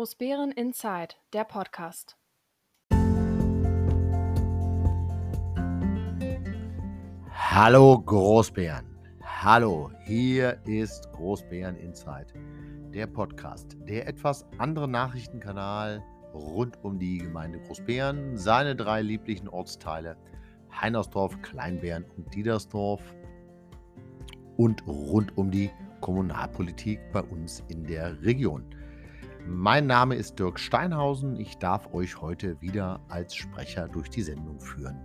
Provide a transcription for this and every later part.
Großbären Inside, der Podcast. Hallo Großbären. Hallo, hier ist Großbären Inside, der Podcast, der etwas andere Nachrichtenkanal rund um die Gemeinde Großbären, seine drei lieblichen Ortsteile Heinersdorf, Kleinbären und Diedersdorf und rund um die Kommunalpolitik bei uns in der Region. Mein Name ist Dirk Steinhausen. Ich darf euch heute wieder als Sprecher durch die Sendung führen.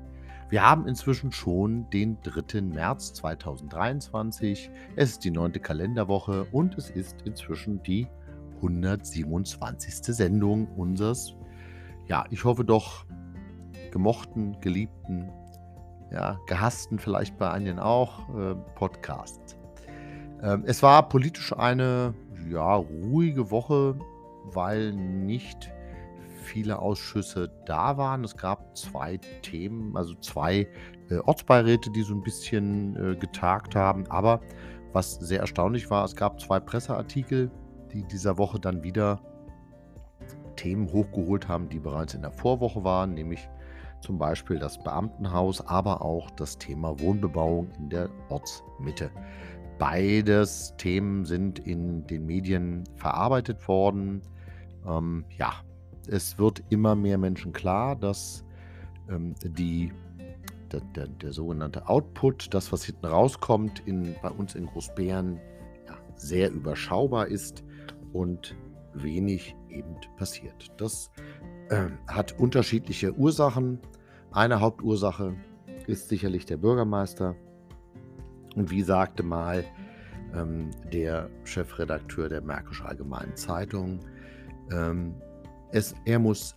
Wir haben inzwischen schon den 3. März 2023. Es ist die neunte Kalenderwoche und es ist inzwischen die 127. Sendung unseres, ja, ich hoffe doch, gemochten, geliebten, ja, gehassten vielleicht bei einigen auch, äh, Podcasts. Ähm, es war politisch eine, ja, ruhige Woche weil nicht viele Ausschüsse da waren. Es gab zwei Themen, also zwei äh, Ortsbeiräte, die so ein bisschen äh, getagt haben. Aber was sehr erstaunlich war, es gab zwei Presseartikel, die dieser Woche dann wieder Themen hochgeholt haben, die bereits in der Vorwoche waren, nämlich zum Beispiel das Beamtenhaus, aber auch das Thema Wohnbebauung in der Ortsmitte. Beides Themen sind in den Medien verarbeitet worden. Ähm, ja, es wird immer mehr Menschen klar, dass ähm, die, der, der, der, sogenannte Output, das, was hinten rauskommt, in, bei uns in Großbären ja, sehr überschaubar ist und wenig eben passiert. Das äh, hat unterschiedliche Ursachen. Eine Hauptursache ist sicherlich der Bürgermeister. Und wie sagte mal ähm, der Chefredakteur der Märkischen Allgemeinen Zeitung, ähm, es, er muss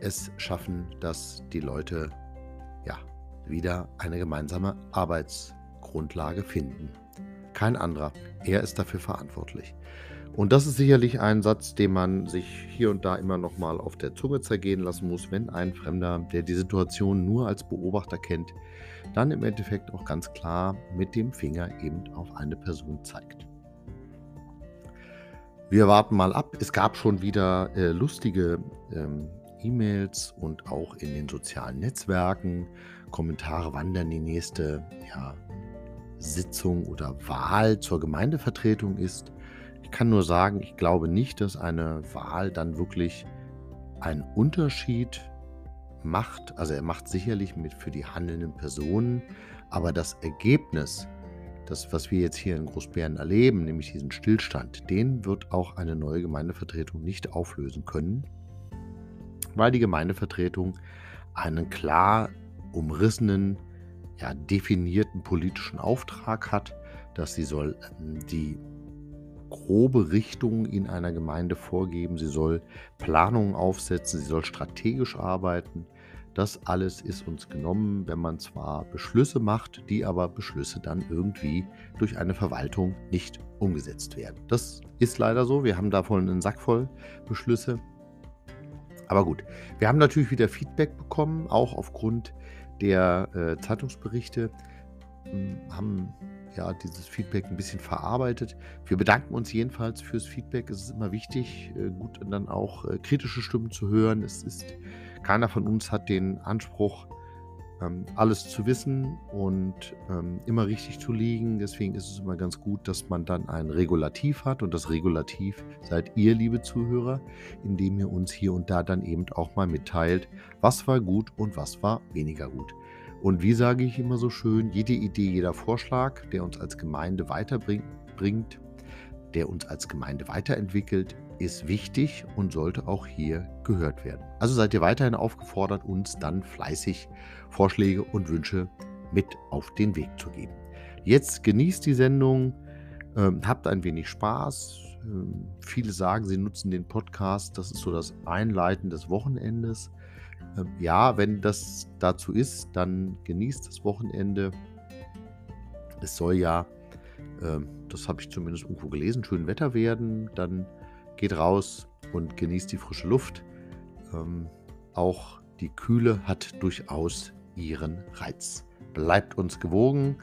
es schaffen, dass die Leute ja wieder eine gemeinsame Arbeitsgrundlage finden. Kein anderer. Er ist dafür verantwortlich. Und das ist sicherlich ein Satz, den man sich hier und da immer noch mal auf der Zunge zergehen lassen muss, wenn ein Fremder, der die Situation nur als Beobachter kennt, dann im Endeffekt auch ganz klar mit dem Finger eben auf eine Person zeigt. Wir warten mal ab. Es gab schon wieder äh, lustige ähm, E-Mails und auch in den sozialen Netzwerken Kommentare, wann denn die nächste ja, Sitzung oder Wahl zur Gemeindevertretung ist. Ich kann nur sagen, ich glaube nicht, dass eine Wahl dann wirklich einen Unterschied macht. Also er macht sicherlich mit für die handelnden Personen, aber das Ergebnis das, was wir jetzt hier in Großbären erleben, nämlich diesen Stillstand, den wird auch eine neue Gemeindevertretung nicht auflösen können, weil die Gemeindevertretung einen klar umrissenen, ja, definierten politischen Auftrag hat, dass sie soll ähm, die grobe Richtung in einer Gemeinde vorgeben, sie soll Planungen aufsetzen, sie soll strategisch arbeiten, das alles ist uns genommen, wenn man zwar Beschlüsse macht, die aber Beschlüsse dann irgendwie durch eine Verwaltung nicht umgesetzt werden. Das ist leider so. Wir haben davon einen Sack voll Beschlüsse. Aber gut, wir haben natürlich wieder Feedback bekommen, auch aufgrund der äh, Zeitungsberichte. Hm, haben ja dieses Feedback ein bisschen verarbeitet. Wir bedanken uns jedenfalls fürs Feedback. Es ist immer wichtig, äh, gut dann auch äh, kritische Stimmen zu hören. Es ist keiner von uns hat den Anspruch, ähm, alles zu wissen und ähm, immer richtig zu liegen. Deswegen ist es immer ganz gut, dass man dann ein Regulativ hat. Und das Regulativ seid ihr, liebe Zuhörer, indem ihr uns hier und da dann eben auch mal mitteilt, was war gut und was war weniger gut. Und wie sage ich immer so schön, jede Idee, jeder Vorschlag, der uns als Gemeinde weiterbringt, der uns als Gemeinde weiterentwickelt, ist wichtig und sollte auch hier gehört werden. Also seid ihr weiterhin aufgefordert, uns dann fleißig Vorschläge und Wünsche mit auf den Weg zu geben. Jetzt genießt die Sendung, äh, habt ein wenig Spaß. Äh, viele sagen, sie nutzen den Podcast, das ist so das Einleiten des Wochenendes. Äh, ja, wenn das dazu ist, dann genießt das Wochenende. Es soll ja, ähm, das habe ich zumindest irgendwo gelesen, schön Wetter werden. Dann geht raus und genießt die frische Luft. Ähm, auch die Kühle hat durchaus ihren Reiz. Bleibt uns gewogen.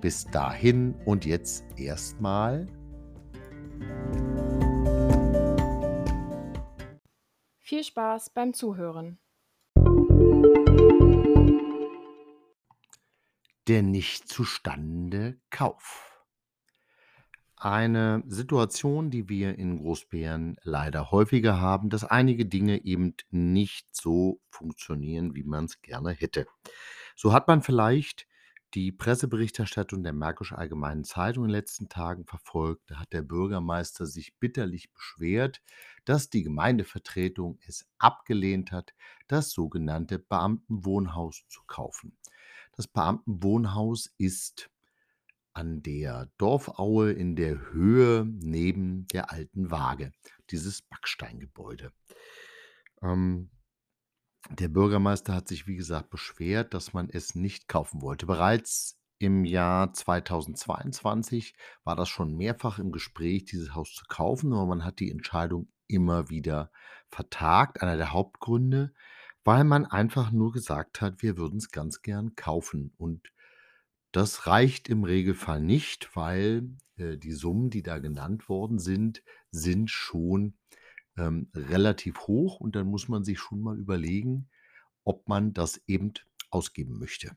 Bis dahin und jetzt erstmal Viel Spaß beim Zuhören. Der nicht zustande Kauf. Eine Situation, die wir in Großbären leider häufiger haben, dass einige Dinge eben nicht so funktionieren, wie man es gerne hätte. So hat man vielleicht die Presseberichterstattung der Märkischen Allgemeinen Zeitung in den letzten Tagen verfolgt. Da hat der Bürgermeister sich bitterlich beschwert, dass die Gemeindevertretung es abgelehnt hat, das sogenannte Beamtenwohnhaus zu kaufen. Das Beamtenwohnhaus ist an der Dorfaue in der Höhe neben der alten Waage, dieses Backsteingebäude. Ähm, der Bürgermeister hat sich, wie gesagt, beschwert, dass man es nicht kaufen wollte. Bereits im Jahr 2022 war das schon mehrfach im Gespräch, dieses Haus zu kaufen, aber man hat die Entscheidung immer wieder vertagt. Einer der Hauptgründe, weil man einfach nur gesagt hat, wir würden es ganz gern kaufen. Und das reicht im Regelfall nicht, weil, äh, die Summen, die da genannt worden sind, sind schon, ähm, relativ hoch und dann muss man sich schon mal überlegen, ob man das eben ausgeben möchte.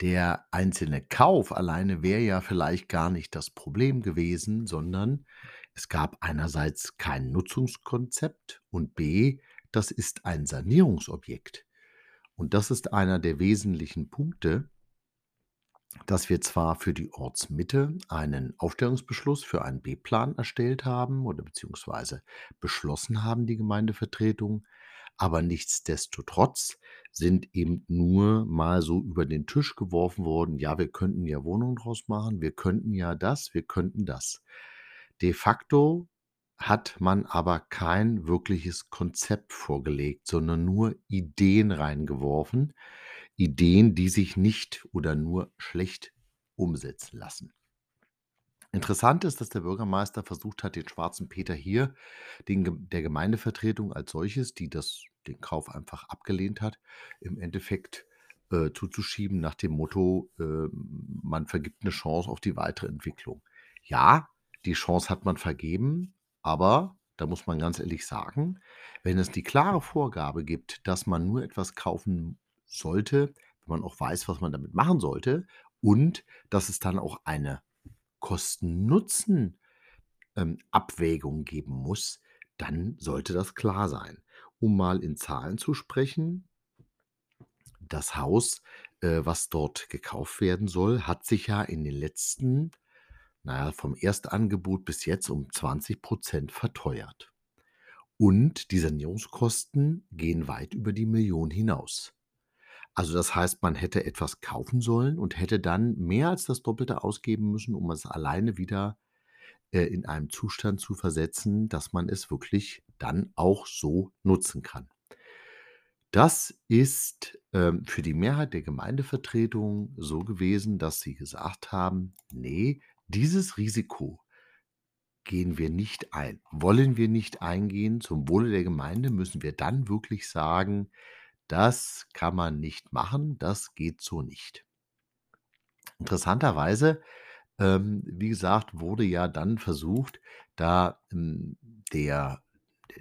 Der einzelne Kauf alleine wäre ja vielleicht gar nicht das Problem gewesen, sondern es gab einerseits kein Nutzungskonzept und B, das ist ein Sanierungsobjekt. Und das ist einer der wesentlichen Punkte dass wir zwar für die Ortsmitte einen Aufstellungsbeschluss für einen B-Plan erstellt haben oder beziehungsweise beschlossen haben, die Gemeindevertretung, aber nichtsdestotrotz sind eben nur mal so über den Tisch geworfen worden, ja, wir könnten ja Wohnungen draus machen, wir könnten ja das, wir könnten das. De facto hat man aber kein wirkliches Konzept vorgelegt, sondern nur Ideen reingeworfen, Ideen, die sich nicht oder nur schlecht umsetzen lassen. Interessant ist, dass der Bürgermeister versucht hat, den schwarzen Peter hier, den, der Gemeindevertretung als solches, die das, den Kauf einfach abgelehnt hat, im Endeffekt äh, zuzuschieben nach dem Motto, äh, man vergibt eine Chance auf die weitere Entwicklung. Ja, die Chance hat man vergeben, aber da muss man ganz ehrlich sagen, wenn es die klare Vorgabe gibt, dass man nur etwas kaufen sollte, wenn man auch weiß, was man damit machen sollte und dass es dann auch eine Kosten-Nutzen-Abwägung ähm, geben muss, dann sollte das klar sein. Um mal in Zahlen zu sprechen, das Haus, äh, was dort gekauft werden soll, hat sich ja in den letzten, naja, vom Erstangebot bis jetzt um 20 Prozent verteuert. Und die Sanierungskosten gehen weit über die Million hinaus. Also das heißt, man hätte etwas kaufen sollen und hätte dann mehr als das Doppelte ausgeben müssen, um es alleine wieder äh, in einem Zustand zu versetzen, dass man es wirklich dann auch so nutzen kann. Das ist ähm, für die Mehrheit der Gemeindevertretung so gewesen, dass sie gesagt haben, nee, dieses Risiko gehen wir nicht ein, wollen wir nicht eingehen. Zum Wohle der Gemeinde müssen wir dann wirklich sagen, das kann man nicht machen, das geht so nicht. Interessanterweise, ähm, wie gesagt, wurde ja dann versucht, da ähm, der,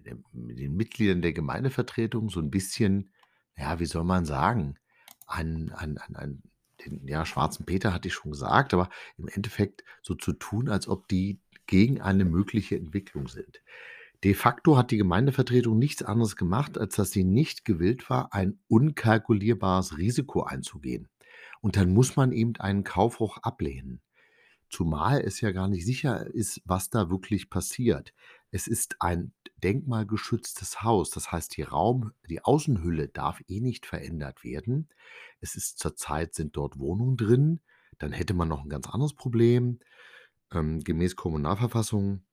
der, den Mitgliedern der Gemeindevertretung so ein bisschen, ja, wie soll man sagen, an, an, an, an den ja, schwarzen Peter hatte ich schon gesagt, aber im Endeffekt so zu tun, als ob die gegen eine mögliche Entwicklung sind. De facto hat die Gemeindevertretung nichts anderes gemacht, als dass sie nicht gewillt war, ein unkalkulierbares Risiko einzugehen. Und dann muss man eben einen Kauf ablehnen. Zumal es ja gar nicht sicher ist, was da wirklich passiert. Es ist ein denkmalgeschütztes Haus, das heißt, die Raum, die Außenhülle darf eh nicht verändert werden. Es ist zurzeit sind dort Wohnungen drin. Dann hätte man noch ein ganz anderes Problem. Ähm, gemäß Kommunalverfassung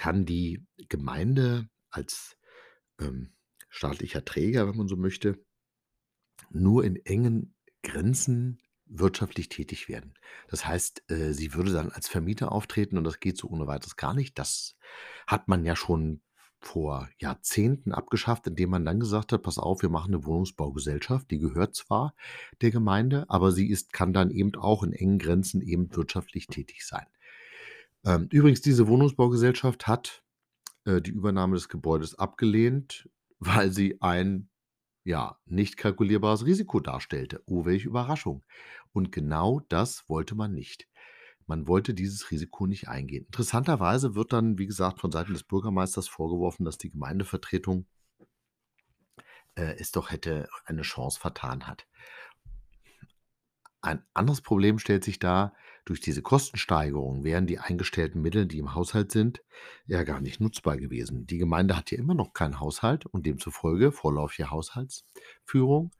kann die Gemeinde als ähm, staatlicher Träger, wenn man so möchte, nur in engen Grenzen wirtschaftlich tätig werden. Das heißt, äh, sie würde dann als Vermieter auftreten und das geht so ohne weiteres gar nicht. Das hat man ja schon vor Jahrzehnten abgeschafft, indem man dann gesagt hat, pass auf, wir machen eine Wohnungsbaugesellschaft, die gehört zwar der Gemeinde, aber sie ist, kann dann eben auch in engen Grenzen eben wirtschaftlich tätig sein. Ähm, übrigens, diese Wohnungsbaugesellschaft hat äh, die Übernahme des Gebäudes abgelehnt, weil sie ein, ja, nicht kalkulierbares Risiko darstellte. Oh, welche Überraschung. Und genau das wollte man nicht. Man wollte dieses Risiko nicht eingehen. Interessanterweise wird dann, wie gesagt, von Seiten des Bürgermeisters vorgeworfen, dass die Gemeindevertretung äh, es doch hätte eine Chance vertan hat. Ein anderes Problem stellt sich dar, durch diese Kostensteigerung wären die eingestellten Mittel, die im Haushalt sind, ja gar nicht nutzbar gewesen. Die Gemeinde hat ja immer noch keinen Haushalt und demzufolge vorlaufige Haushaltsführung.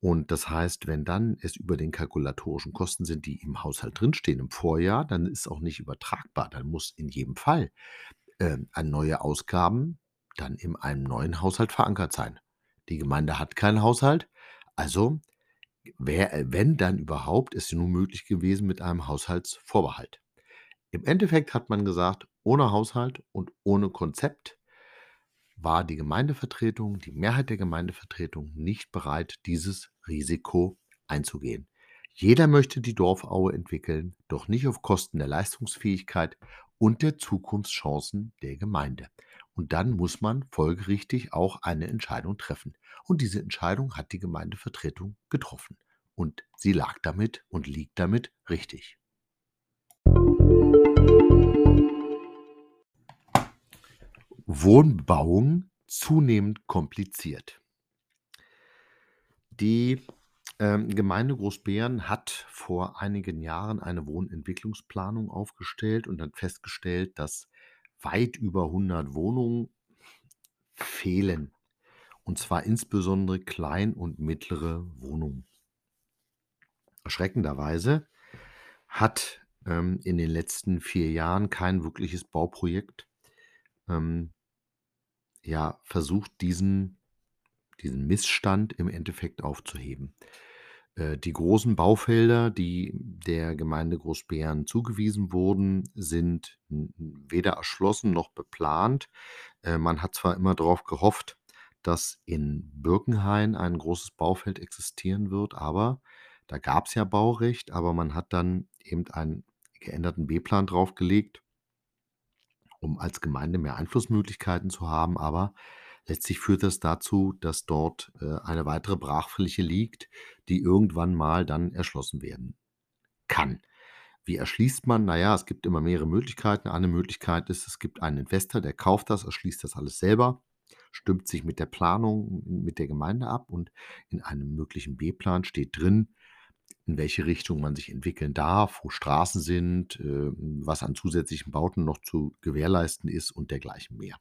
Und das heißt, wenn dann es über den kalkulatorischen Kosten sind, die im Haushalt drinstehen im Vorjahr, dann ist auch nicht übertragbar. Dann muss in jedem Fall äh, an neue Ausgaben dann in einem neuen Haushalt verankert sein. Die Gemeinde hat keinen Haushalt, also Wär äh, wenn dann überhaupt, ist es nur möglich gewesen mit einem Haushaltsvorbehalt. Im Endeffekt hat man gesagt, ohne Haushalt und ohne Konzept war die Gemeindevertretung, die Mehrheit der Gemeindevertretung nicht bereit, dieses Risiko einzugehen. Jeder möchte die Dorfaue entwickeln, doch nicht auf Kosten der Leistungsfähigkeit und der Zukunftschancen der Gemeinde. Und dann muss man folgerichtig auch eine Entscheidung treffen. Und diese Entscheidung hat die Gemeindevertretung getroffen. Und sie lag damit und liegt damit richtig. Wohnbebauung zunehmend kompliziert. Die ähm, Gemeinde Großbeeren hat vor einigen Jahren eine Wohnentwicklungsplanung aufgestellt und hat festgestellt, dass weit über 100 Wohnungen fehlen. Und zwar insbesondere klein und mittlere Wohnungen. Erschreckenderweise hat ähm, in den letzten vier Jahren kein wirkliches Bauprojekt ähm, ja, versucht, diesen, diesen Missstand im Endeffekt aufzuheben. Äh, die großen Baufelder, die der Gemeinde Großbeeren zugewiesen wurden, sind weder erschlossen noch beplant. Äh, man hat zwar immer darauf gehofft, dass in Birkenhain ein großes Baufeld existieren wird, aber da gab es ja Baurecht, aber man hat dann eben einen geänderten B-Plan draufgelegt, um als Gemeinde mehr Einflussmöglichkeiten zu haben. Aber Letztlich führt das dazu, dass dort äh, eine weitere Brachfläche liegt, die irgendwann mal dann erschlossen werden kann. Wie erschließt man? Naja, es gibt immer mehrere Möglichkeiten. Eine Möglichkeit ist, es gibt einen Investor, der kauft das, erschließt das alles selber, stimmt sich mit der Planung mit der Gemeinde ab und in einem möglichen B-Plan steht drin, in welche Richtung man sich entwickeln darf, wo Straßen sind, äh, was an zusätzlichen Bauten noch zu gewährleisten ist und dergleichen mehr.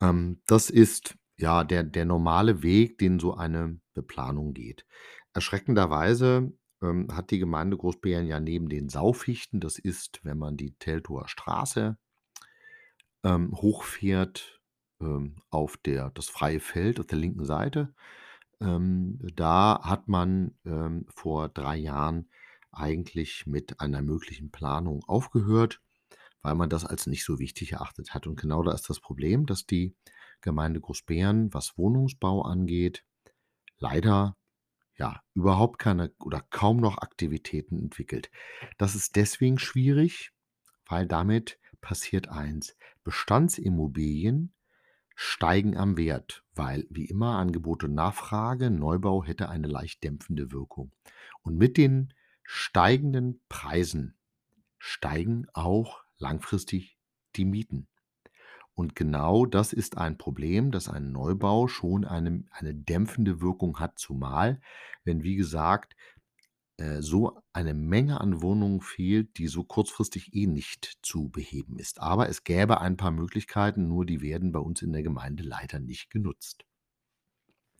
Ähm, das ist ja der der normale Weg, den so eine Beplanung geht. Erschreckenderweise, ähm, hat die Gemeinde Großbeeren ja neben den Saufichten, das ist, wenn man die Teltower Straße ähm, hochfährt, ähm, auf der das freie Feld auf der linken Seite. Ähm, da hat man, ähm, vor drei Jahren eigentlich mit einer möglichen Planung aufgehört weil man das als nicht so wichtig erachtet hat. Und genau da ist das Problem, dass die Gemeinde Großbeeren, was Wohnungsbau angeht, leider ja überhaupt keine oder kaum noch Aktivitäten entwickelt. Das ist deswegen schwierig, weil damit passiert eins. Bestandsimmobilien steigen am Wert, weil wie immer Angebot und Nachfrage, Neubau hätte eine leicht dämpfende Wirkung. Und mit den steigenden Preisen steigen auch langfristig die Mieten. Und genau das ist ein Problem, dass ein Neubau schon eine, eine dämpfende Wirkung hat, zumal, wenn, wie gesagt, äh, so eine Menge an Wohnungen fehlt, die so kurzfristig eh nicht zu beheben ist. Aber es gäbe ein paar Möglichkeiten, nur die werden bei uns in der Gemeinde leider nicht genutzt.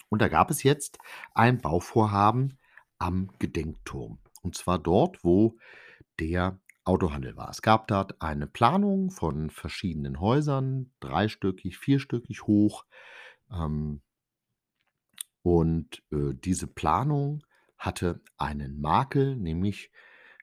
Und da gab es jetzt ein Bauvorhaben am Gedenkturm. Und zwar dort, wo der Autohandel war. Es gab dort eine Planung von verschiedenen Häusern, dreistöckig, vierstöckig hoch. Ähm, und äh, diese Planung hatte einen Makel, nämlich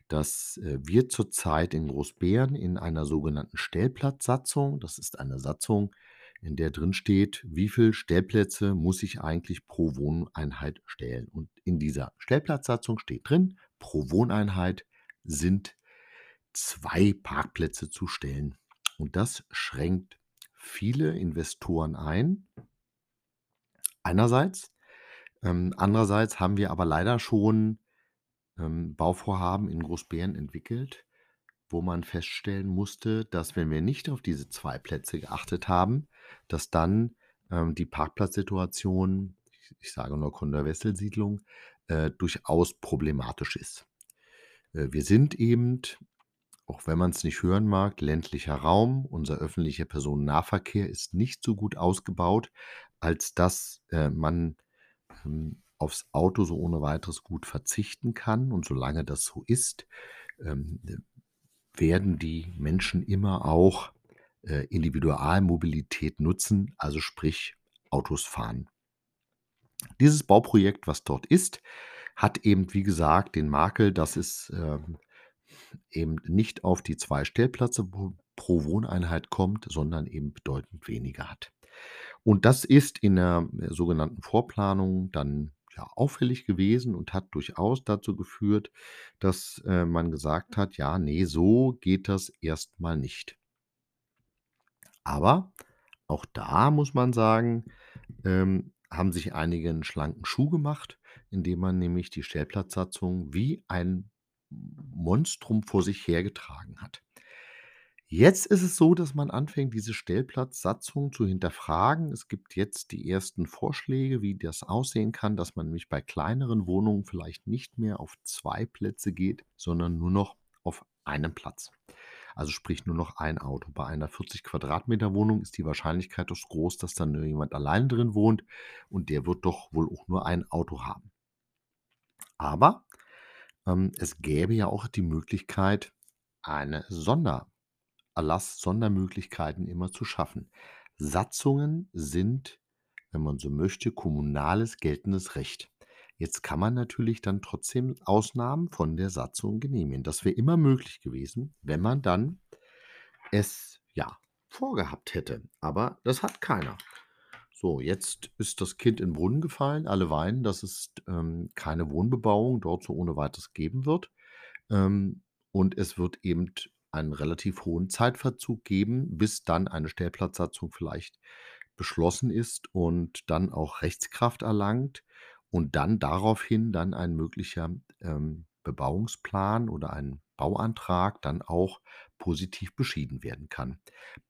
dass äh, wir zurzeit in Großbären in einer sogenannten Stellplatzsatzung, das ist eine Satzung, in der drin steht, wie viele Stellplätze muss ich eigentlich pro Wohneinheit stellen. Und in dieser Stellplatzsatzung steht drin, pro Wohneinheit sind zwei Parkplätze zu stellen. Und das schränkt viele Investoren ein. Einerseits. Ähm, andererseits haben wir aber leider schon, ähm, Bauvorhaben in Großbären entwickelt, wo man feststellen musste, dass wenn wir nicht auf diese 2 Plätze geachtet haben, dass dann, ähm, die Parkplatzsituation, ich ich sage nur Conda-Wessel-Siedlung, äh, durchaus problematisch ist. Äh, wir sind eben, auch wenn man's nicht hören mag, ländlicher Raum. Unser öffentlicher Personennahverkehr ist nicht so gut ausgebaut, als dass, äh, man, ähm, aufs Auto so ohne Weiteres gut verzichten kann. Und solange das so ist, ähm, äh, werden die Menschen immer auch, äh, Individualmobilität nutzen, also sprich Autos fahren. Dieses Bauprojekt, was dort ist, hat eben, wie gesagt, den Makel, dass es, ähm, eben nicht auf die 2 Stellplätze pro Wohneinheit kommt, sondern eben bedeutend weniger hat. Und das ist in der sogenannten Vorplanung dann, ja, auffällig gewesen und hat durchaus dazu geführt, dass, äh, man gesagt hat: „Ja, ne, so geht das erst mal nicht.“ Aber auch da muss man sagen, ähm, haben sich einige 'n schlanken Schuh gemacht, indem man nämlich die Stellplatzsatzung wie ein Monstrum vor sich hergetragen hat. Jetzt ist es so, dass man anfängt, diese Stellplatzsatzung zu hinterfragen. Es gibt jetzt die ersten Vorschläge, wie das aussehen kann, dass man nämlich bei kleineren Wohnungen vielleicht nicht mehr auf 2 Plätze geht, sondern nur noch auf einem Platz. Also sprich nur noch 1 Auto. Bei einer 40 Quadratmeter Wohnung ist die Wahrscheinlichkeit doch groß, dass dann irgendjemand alleine drin wohnt und der wird doch wohl auch nur 1 Auto haben. Aber, ähm, es gäbe ja auch die Möglichkeit, eine Sondererlass Sondermöglichkeiten immer zu schaffen. Satzungen sind, wenn man so möchte, kommunales geltendes Recht. Jetzt kann man natürlich dann trotzdem Ausnahmen von der Satzung genehmigen. Das wäre immer möglich gewesen, wenn man dann es, ja, vorgehabt hätte. Aber das hat keiner. So, jetzt ist das Kind in 'n Brunnen gefallen. Alle weinen, dass es, ähm, keine Wohnbebauung dort so ohne Weiteres geben wird. Ähm, und es wird eben einen relativ hohen Zeitverzug geben, bis dann eine Stellplatzsatzung vielleicht beschlossen ist und dann auch Rechtskraft erlangt und dann daraufhin dann ein möglicher, ähm, Bebauungsplan oder ein Bauantrag dann auch positiv beschieden werden kann.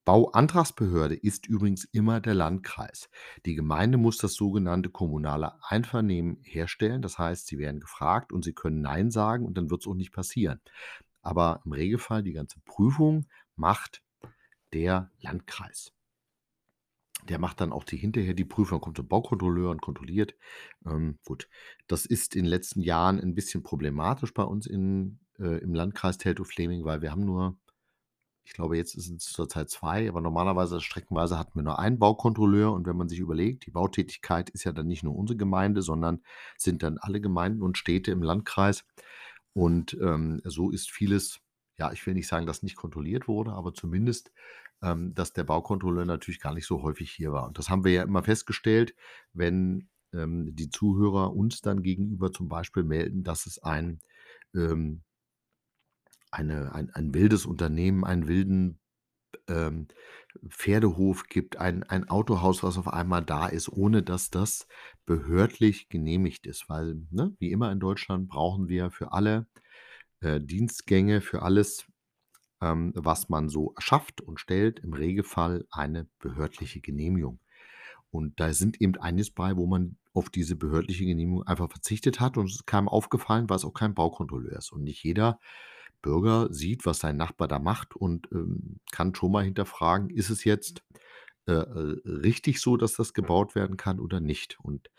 Bauantragsbehörde ist übrigens immer der Landkreis. Die Gemeinde muss das sogenannte kommunale Einvernehmen herstellen. Das heißt, sie werden gefragt und sie können „Nein“ sagen und dann wird's auch nicht passieren. Aber im Regelfall die ganze Prüfung macht der Landkreis. Der macht dann auch die hinterher die Prüfung. Kommt der Baukontrolleur und kontrolliert. Ähm, gut, das ist in den letzten Jahren 'n bisschen problematisch bei uns in äh, im Landkreis Teltow-Fläming, weil wir haben nur ich glaube, jetzt sind's zurzeit 2, aber normalerweise streckenweise hatten wir nur 1 Baukontrolleur. Und wenn man sich überlegt, die Bautätigkeit ist ja dann nicht nur unsere Gemeinde, sondern sind dann alle Gemeinden und Städte im Landkreis. Und, ähm, so ist vieles ja, ich will nicht sagen, dass nicht kontrolliert wurde, aber zumindest, ähm, dass der Baukontrolleur natürlich gar nicht so häufig hier war. Und das haben wir ja immer festgestellt, wenn, ähm, die Zuhörer uns dann gegenüber zum Beispiel melden, dass es ein, ähm eine ein ein wildes Unternehmen, einen wilden, ähm, Pferdehof gibt, ein ein Autohaus, was auf einmal da ist, ohne dass das behördlich genehmigt ist. Weil, ne, wie immer in Deutschland brauchen wir für alle, äh, Dienstgänge, für alles, ähm, was man so schafft und stellt, im Regelfall eine behördliche Genehmigung. Und da sind eben einiges bei, wo man auf diese behördliche Genehmigung einfach verzichtet hat und es ist keinem aufgefallen, weil's auch kein Baukontrolleur ist. Und nicht jeder Bürger sieht, was sein Nachbar da macht und, ähm, kann schon mal hinterfragen: „Ist es jetzt, äh, äh, richtig so, dass das gebaut werden kann oder nicht?“ Und,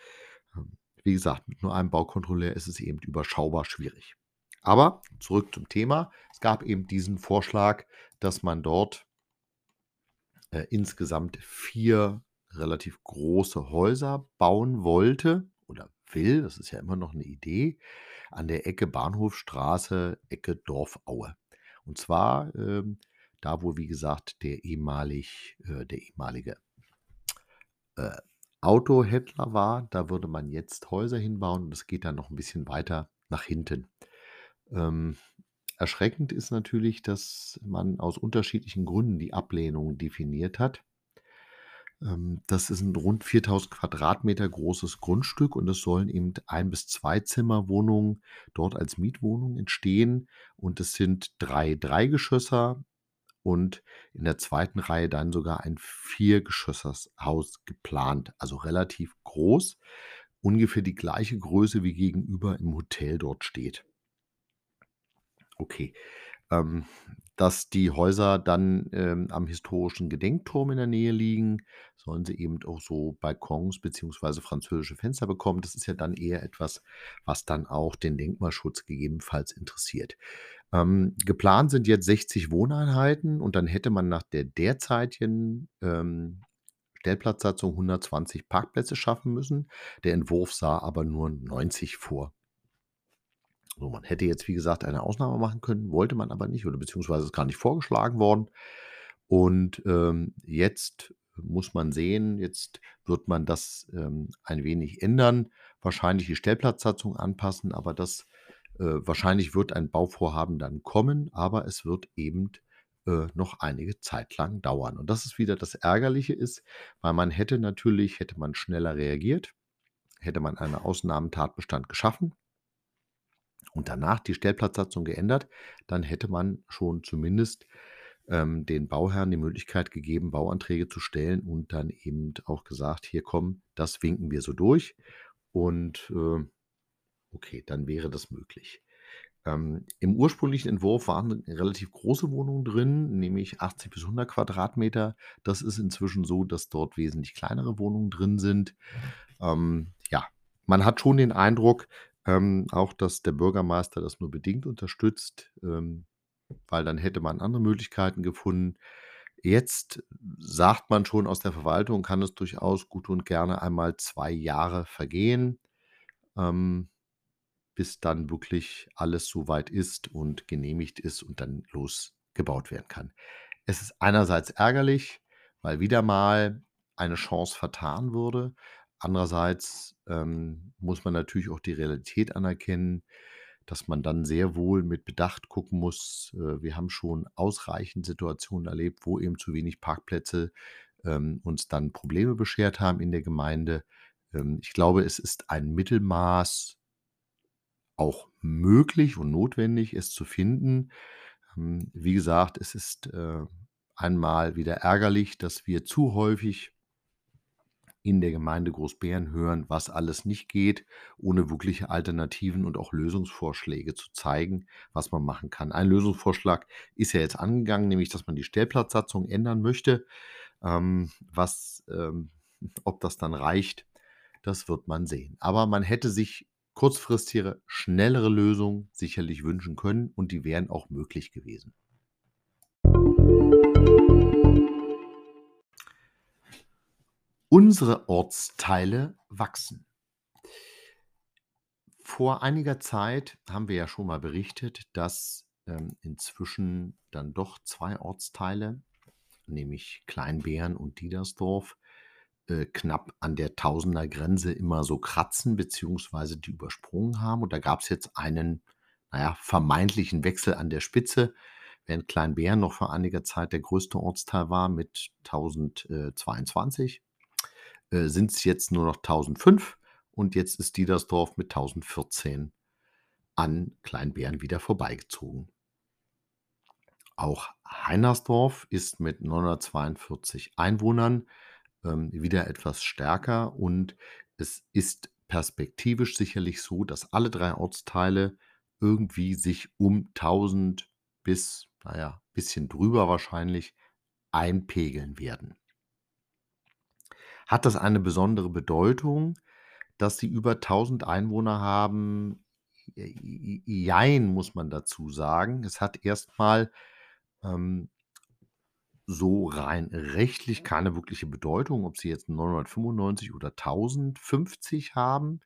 ähm, wie gesagt, mit nur einem Baukontrolleur ist es eben überschaubar schwierig. Aber zurück zum Thema. Es gab eben diesen Vorschlag, dass man dort äh, insgesamt 4 relativ große Häuser bauen wollte oder will. Das ist ja immer noch 'ne Idee an der Ecke Bahnhofstraße, Ecke Dorfaue. Und zwar, ähm, da, wo, wie gesagt, der ehemalig äh, der ehemalige äh, Autohändler war, da würde man jetzt Häuser hinbauen und das geht dann noch 'n bisschen weiter nach hinten. Ähm, erschreckend ist natürlich, dass man aus unterschiedlichen Gründen die Ablehnung definiert hat. Ähm, das ist 'n rund 4.000 Quadratmeter großes Grundstück und es sollen eben Ein bis Zweizimmerwohnungen dort als Mietwohnungen entstehen und es sind 3 Dreigeschosser und in der 2. Reihe dann sogar ein Viergeschossers-Haus geplant, also relativ groß, ungefähr die gleiche Größe wie gegenüber im Hotel dort steht. Okay, ähm, dass die Häuser dann, ähm, am historischen Gedenkturm in der Nähe liegen, sollen sie eben auch so Balkons beziehungsweise französische Fenster bekommen. Das ist ja dann eher etwas, was dann auch den Denkmalschutz gegebenenfalls interessiert. Ähm, geplant sind jetzt 60 Wohneinheiten und dann hätte man nach der derzeitigen, ähm, Stellplatzsatzung 120 Parkplätze schaffen müssen. Der Entwurf sah aber nur 90 vor. So, man hätte jetzt, wie gesagt, eine Ausnahme machen können, wollte man aber nicht oder beziehungsweise ist gar nicht vorgeschlagen worden. Und, ähm, jetzt muss man sehen, jetzt wird man das, ähm, ein wenig ändern, wahrscheinlich die Stellplatzsatzung anpassen, aber das äh, wahrscheinlich wird ein Bauvorhaben dann kommen, aber es wird eben, äh, noch einige Zeit lang dauern. Und das ist wieder das Ärgerliche ist, weil man hätte natürlich hätte man schneller reagiert, hätte man einen Ausnahmentatbestand geschaffen und danach die Stellplatzsatzung geändert, dann hätte man schon zumindest, ähm, den Bauherren die Möglichkeit gegeben, Bauanträge zu stellen und dann eben auch gesagt: „Hier komm, das winken wir so durch.“ Und, äh, okay, dann wäre das möglich. Ähm, im ursprünglichen Entwurf waren relativ große Wohnungen drin, nämlich 80 bis 100 Quadratmeter. Das ist inzwischen so, dass dort wesentlich kleinere Wohnungen drin sind. Ähm, ja, man hat schon den Eindruck, ähm, auch, dass der Bürgermeister das nur bedingt unterstützt, ähm, weil dann hätte man andere Möglichkeiten gefunden. Jetzt sagt man schon aus der Verwaltung, kann es durchaus gut und gerne einmal 2 Jahre vergehen, ähm, bis dann wirklich alles so weit ist und genehmigt ist und dann losgebaut werden kann. Es ist einerseits ärgerlich, weil wieder mal eine Chance vertan wurde. Andererseits, ähm, muss man natürlich auch die Realität anerkennen, dass man dann sehr wohl mit Bedacht gucken muss. Äh, wir haben schon ausreichend Situationen erlebt, wo eben zu wenig Parkplätze, ähm, uns dann Probleme beschert haben in der Gemeinde. Ähm, ich glaube, es ist ein Mittelmaß auch möglich und notwendig, es zu finden. Hm, wie gesagt, es ist, äh, einmal wieder ärgerlich, dass wir zu häufig in der Gemeinde Großbeeren hören, was alles nicht geht, ohne wirkliche Alternativen und auch Lösungsvorschläge zu zeigen, was man machen kann. Ein Lösungsvorschlag ist ja jetzt angegangen, nämlich dass man die Stellplatzsatzung ändern möchte. Ähm, was ähm, ob das dann reicht, das wird man sehen. Aber man hätte sich kurzfristigere, schnellere Lösungen sicherlich wünschen können und die wären auch möglich gewesen. Unsere Ortsteile wachsen. Vor einiger Zeit haben wir ja schon mal berichtet, dass, ähm, inzwischen dann doch 2 Ortsteile, nämlich Kleinbeeren und Diedersdorf, äh, knapp an der Tausender-Grenze immer so kratzen beziehungsweise die übersprungen haben. Und da gab's jetzt einen, na ja, vermeintlichen Wechsel an der Spitze. Während Kleinbeeren noch vor einiger Zeit der größte Ortsteil war mit 1.022 äh, sind es jetzt nur noch 1005 und jetzt ist Diedersdorf mit 1014 an Kleinbeeren wieder vorbeigezogen. Auch Heinersdorf ist mit 942 Einwohnern ähm, wieder etwas stärker und es ist perspektivisch sicherlich so, dass alle drei Ortsteile irgendwie sich um 1000 bis, naja, bisschen drüber wahrscheinlich einpegeln werden. Hat das eine besondere Bedeutung, dass sie über 1000 Einwohner haben? Jein, muss man dazu sagen. Es hat erstmal, ähm so rein rechtlich keine wirkliche Bedeutung, ob sie jetzt 995 oder 1050 haben,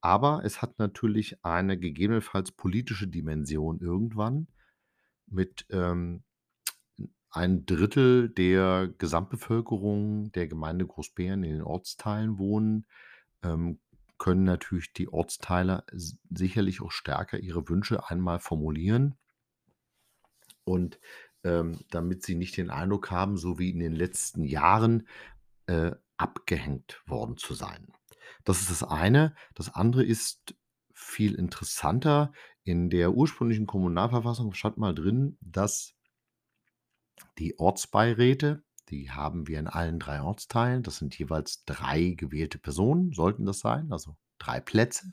aber es hat natürlich eine gegebenenfalls politische Dimension irgendwann mit, ähm, 1/3 der Gesamtbevölkerung der Gemeinde Großbeeren in den Ortsteilen wohnen, ähm, können natürlich die Ortsteile sicherlich auch stärker ihre Wünsche einmal formulieren. Und, ähm, damit sie nicht den Eindruck haben, so wie in den letzten Jahren, äh, abgehängt worden zu sein. Das ist das eine. Das andere ist viel interessanter. In der ursprünglichen Kommunalverfassung stand mal drin, dass die Ortsbeiräte, die haben wir in allen 3 Ortsteilen. Das sind jeweils 3 gewählte Personen, sollten das sein, also 3 Plätze,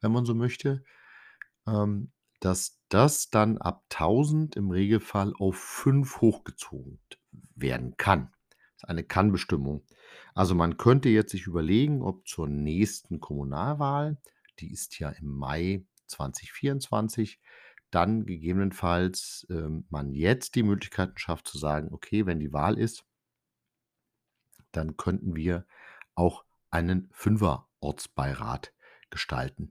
wenn man so möchte. Ähm, dass das dann ab 1.000 im Regelfall auf 5 hochgezogen werden kann. Das ist eine Kann-Bestimmung. Also, man könnte jetzt sich überlegen, ob zur nächsten Kommunalwahl, die ist ja im Mai 2024, dann gegebenenfalls, ähm, man jetzt die Möglichkeiten schafft zu sagen: „Okay, wenn die Wahl ist“ „dann könnten wir auch einen Fünfer-Ortsbeirat gestalten.“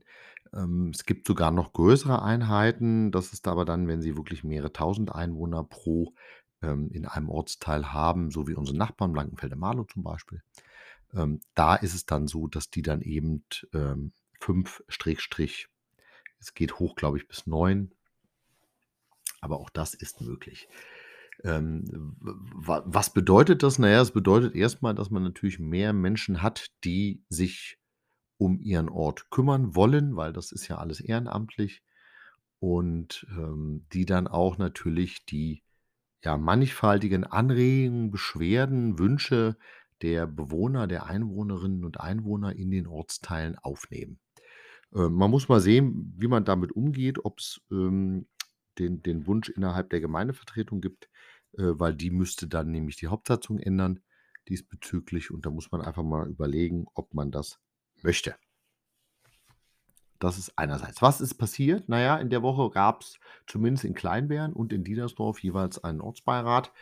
Ähm, es gibt sogar noch größere Einheiten. Das ist aber dann, wenn sie wirklich mehrere Tausend Einwohner pro ähm, in einem Ortsteil haben, so wie unsere Nachbarn, Blankenfelde-Marlow zum Beispiel. Ähm, da ist es dann so, dass die dann eben, ähm, 5 Schrägstrich es geht hoch, glaube ich, bis 9 aber auch das ist möglich. Ähm, was bedeutet das? Na ja, es bedeutet erst mal, dass man natürlich mehr Menschen hat, die sich um ihren Ort kümmern wollen, weil das ist ja alles ehrenamtlich und, ähm, die dann auch natürlich die, ja, mannigfaltigen Anregungen, Beschwerden, Wünsche der Bewohner, der Einwohnerinnen und Einwohner in den Ortsteilen aufnehmen. Ähm, man muss mal sehen, wie man damit umgeht, ob's, ähm, den den Wunsch innerhalb der Gemeindevertretung gibt, äh, weil die müsste dann nämlich die Hauptsatzung ändern diesbezüglich und da muss man einfach mal überlegen, ob man das möchte. Das ist einerseits. Was ist passiert? Na ja, in der Woche gab's zumindest in Kleinbären und in Diedersdorf jeweils einen Ortsbeirat.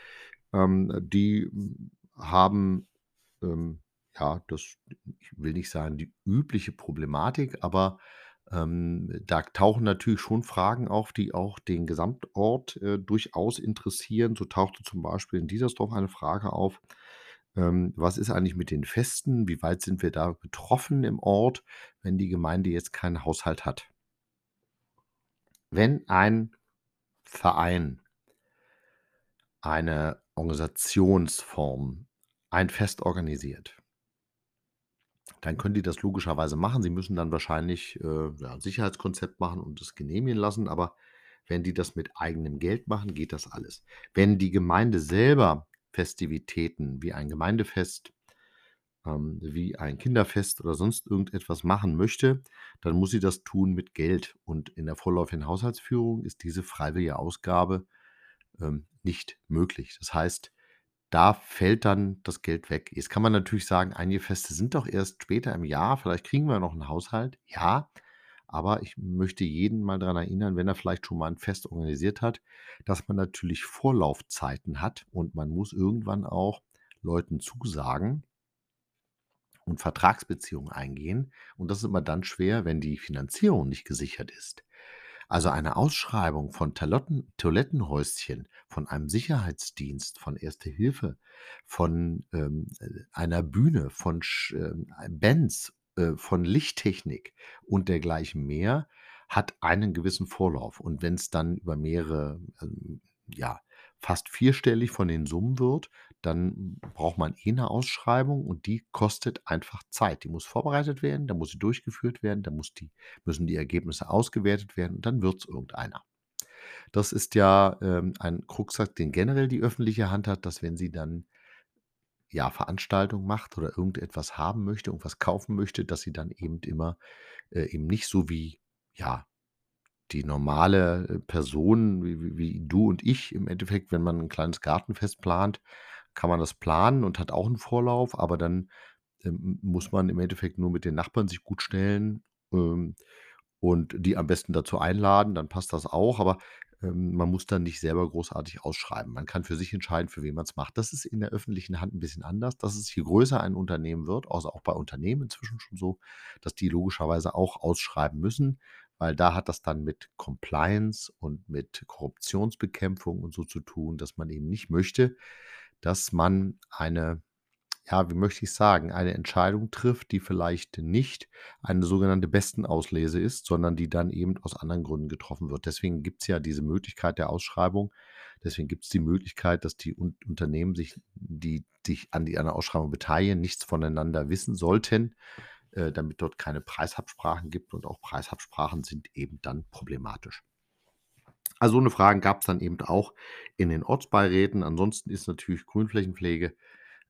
Ähm, die, haben, ähm, ja, das ich will nicht sagen, die übliche Problematik, aber, ähm, da tauchen natürlich schon Fragen auf, die auch den Gesamtort, äh, durchaus interessieren. So tauchte zum Beispiel in Diedersdorf eine Frage auf, ähm: „Was ist eigentlich mit den Festen? Wie weit sind wir da betroffen im Ort, wenn die Gemeinde jetzt keinen Haushalt hat?“ Wenn ein Verein eine Organisationsform, ein Fest organisiert dann können die das logischerweise machen. Sie müssen dann wahrscheinlich, äh, ja, 'n Sicherheitskonzept machen und das genehmigen lassen, aber wenn die das mit eigenem Geld machen, geht das alles. Wenn die Gemeinde selber Festivitäten wie ein Gemeindefest, ähm, wie ein Kinderfest oder sonst irgendetwas machen möchte, dann muss sie das tun mit Geld und in der vorläufigen Haushaltsführung ist diese freiwillige Ausgabe, ähm, nicht möglich. Das heißt, da fällt dann das Geld weg. Jetzt kann man natürlich sagen: „Einige Feste sind doch erst später im Jahr, vielleicht kriegen wir noch 'n Haushalt.“ Ja, aber ich möchte jeden mal dran erinnern, wenn er vielleicht schon mal 'n Fest organisiert hat, dass man natürlich Vorlaufzeiten hat und man muss irgendwann auch Leuten zusagen und Vertragsbeziehungen eingehen und das ist immer dann schwer, wenn die Finanzierung nicht gesichert ist. Also, eine Ausschreibung von Talotten Toilettenhäuschen, von einem Sicherheitsdienst, von Erste Hilfe, von, ähm, äh, einer Bühne, von sch ähm, Bands, äh, von Lichttechnik und dergleichen mehr, hat einen gewissen Vorlauf. Und wenn's dann über mehrere, ähm, ja, fast vierstellig von den Summen wird, dann braucht man eh 'ne Ausschreibung und die kostet einfach Zeit. Die muss vorbereitet werden, dann muss sie durchgeführt werden, dann muss die müssen die Ergebnisse ausgewertet werden und dann wird's irgendeiner. Das ist ja, ähm, ein Krux, den generell die öffentliche Hand hat, dass wenn sie dann ja, Veranstaltungen macht oder irgendetwas haben möchte, irgendwas kaufen möchte, dass sie dann eben immer äh, eben nicht so wie, ja, die normale, äh, Person wie wie du und ich im Endeffekt, wenn man 'n kleines Gartenfest plant, kann man das planen und hat auch 'n Vorlauf, aber dann, ähm, muss man im Endeffekt nur mit den Nachbarn sich gutstellen, ähm, und die am besten dazu einladen, dann passt das auch, aber, ähm, man muss dann nicht selber großartig ausschreiben. Man kann für sich entscheiden, für wen man's macht. Das ist in der öffentlichen Hand 'n bisschen anders. Das ist, je größer ein Unternehmen wird also, auch bei Unternehmen inzwischen schon so, dass die logischerweise auch ausschreiben müssen, weil da hat das dann mit Compliance und mit Korruptionsbekämpfung und so zu tun, dass man eben nicht möchte, dass man eine ja, wie möchte ich sagen, eine Entscheidung trifft, die vielleicht nicht eine sogenannte Bestenauslese ist, sondern die dann eben aus anderen Gründen getroffen wird. Deswegen gibt es ja diese Möglichkeit der Ausschreibung. Deswegen gibt es die Möglichkeit, dass die Un Unternehmen sich, die sich an die, einer Ausschreibung beteiligen, nichts voneinander wissen sollten, äh, damit dort keine Preisabsprachen gibt. Und auch Preisabsprachen sind eben dann problematisch. Also so eine Frage gab es dann eben auch in den Ortsbeiräten. Ansonsten ist natürlich Grünflächenpflege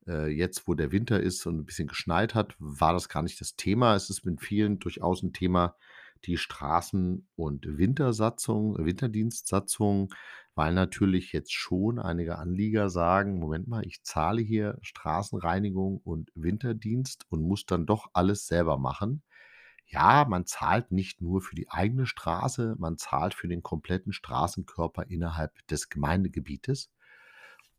äh, jetzt, wo der Winter ist und ein bisschen geschneit hat, war das gar nicht das Thema. Es ist mit vielen durchaus ein Thema, die Straßen- und Wintersatzung, Winterdienstsatzung, weil natürlich jetzt schon einige Anlieger sagen: „Moment mal, ich zahle hier Straßenreinigung und Winterdienst und muss dann doch alles selber machen.“ Ja, man zahlt nicht nur für die eigene Straße, man zahlt für den kompletten Straßenkörper innerhalb des Gemeindegebietes.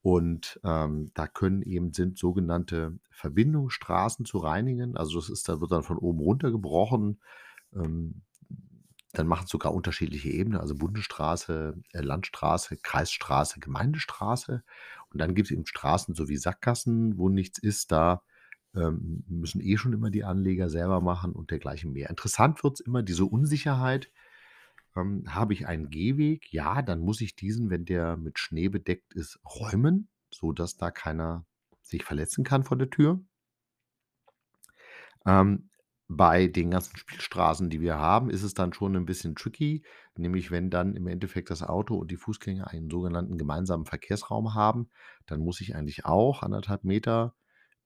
Und, ähm, da können eben sind sogenannte Verbindungsstraßen zu reinigen. Also, das ist da wird dann von oben runtergebrochen. Ähm, dann machen es sogar unterschiedliche Ebenen, also Bundesstraße, äh, Landstraße, Kreisstraße, Gemeindestraße. Und dann gibt es eben Straßen so wie Sackgassen, wo nichts ist. Da, ähm, müssen eh schon immer die Anleger selber machen und dergleichen mehr. Interessant wird es immer, diese Unsicherheit ähm, habe ich einen Gehweg? Ja, dann muss ich diesen, wenn der mit Schnee bedeckt ist, räumen, sodass da keiner sich verletzen kann vor der Tür. Ähm, bei den ganzen Spielstraßen, die wir haben, ist es dann schon ein bisschen tricky, nämlich wenn dann im Endeffekt das Auto und die Fußgänger einen sogenannten gemeinsamen Verkehrsraum haben, dann muss ich eigentlich auch anderthalb Meter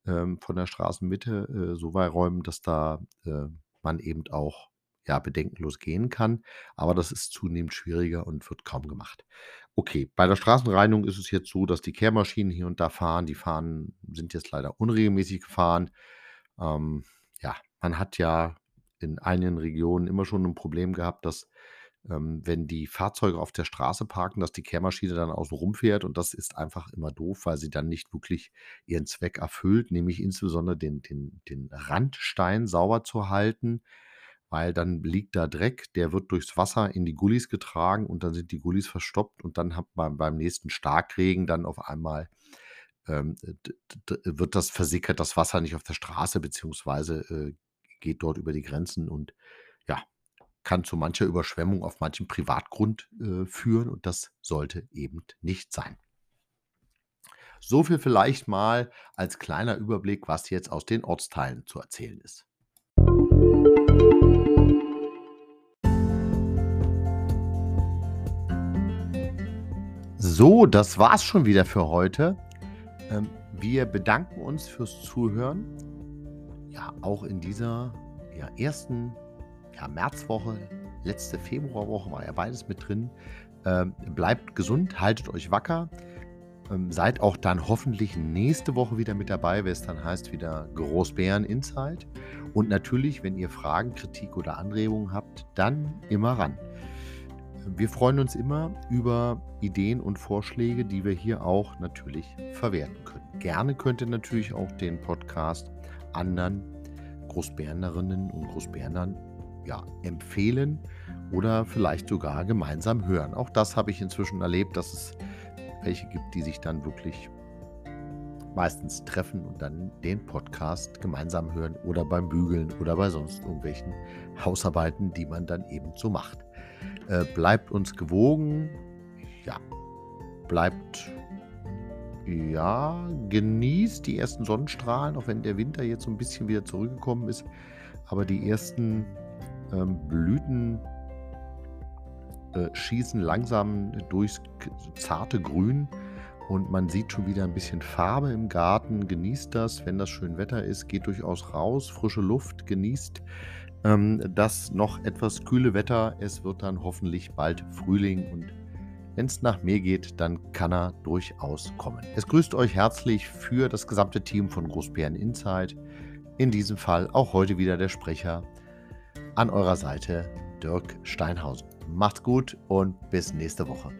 ähm, von der Straßenmitte äh, so weit räumen, dass da äh, man eben auch ja, bedenkenlos gehen kann. Aber das ist zunehmend schwieriger und wird kaum gemacht. Okay, bei der Straßenreinigung ist es jetzt so, dass die Kehrmaschinen hier und da fahren. Die fahren sind jetzt leider unregelmäßig gefahren. Ähm, ja, man hat ja in einigen Regionen immer schon ein Problem gehabt, dass ähm, wenn die Fahrzeuge auf der Straße parken, dass die Kehrmaschine dann außen rumfährt und das ist einfach immer doof, weil sie dann nicht wirklich ihren Zweck erfüllt, nämlich insbesondere den, den, den Randstein sauber zu halten weil dann liegt da Dreck, der wird durchs Wasser in die Gullis getragen und dann sind die Gullis verstopft und dann hat man beim nächsten Starkregen dann auf einmal ähm, wird das versickert das Wasser nicht auf der Straße beziehungsweise äh, geht dort über die Grenzen und ja, kann zu mancher Überschwemmung auf manchem Privatgrund äh, führen und das sollte eben nicht sein. So viel vielleicht mal als kleiner Überblick, was jetzt aus den Ortsteilen zu erzählen ist. So, das war's schon wieder für heute. Ähm, wir bedanken uns fürs Zuhören. Ja, auch in dieser ja, ersten ja, Märzwoche, letzte Februarwoche war ja beides mit drin. Ähm, bleibt gesund, haltet euch wacker. Ähm, seid auch dann hoffentlich nächste Woche wieder mit dabei, wenn es dann heißt wieder Großbären Insight. Und natürlich, wenn ihr Fragen, Kritik oder Anregungen habt, dann immer ran. Wir freuen uns immer über Ideen und Vorschläge, die wir hier auch natürlich verwerten können. Gerne könnt ihr natürlich auch den Podcast anderen Großbärnerinnen und Großbärnern ja, empfehlen oder vielleicht sogar gemeinsam hören. Auch das habe ich inzwischen erlebt, dass es welche gibt, die sich dann wirklich meistens treffen und dann den Podcast gemeinsam hören oder beim Bügeln oder bei sonst irgendwelchen Hausarbeiten, die man dann eben so macht. Äh, bleibt uns gewogen. Ja, bleibt. Ja, genießt die ersten Sonnenstrahlen, auch wenn der Winter jetzt so ein bisschen wieder zurückgekommen ist. Aber die ersten ähm, Blüten äh, schießen langsam durchs zarte Grün und man sieht schon wieder ein bisschen Farbe im Garten. Genießt das, wenn das schön Wetter ist. Geht durchaus raus, frische Luft, genießt ähm, das noch etwas kühle Wetter. Es wird dann hoffentlich bald Frühling und wenn es nach mir geht, dann kann er durchaus kommen. Es grüßt euch herzlich für das gesamte Team von Großbären Insight. In diesem Fall auch heute wieder der Sprecher an eurer Seite Dirk Steinhausen. Macht's gut und bis nächste Woche.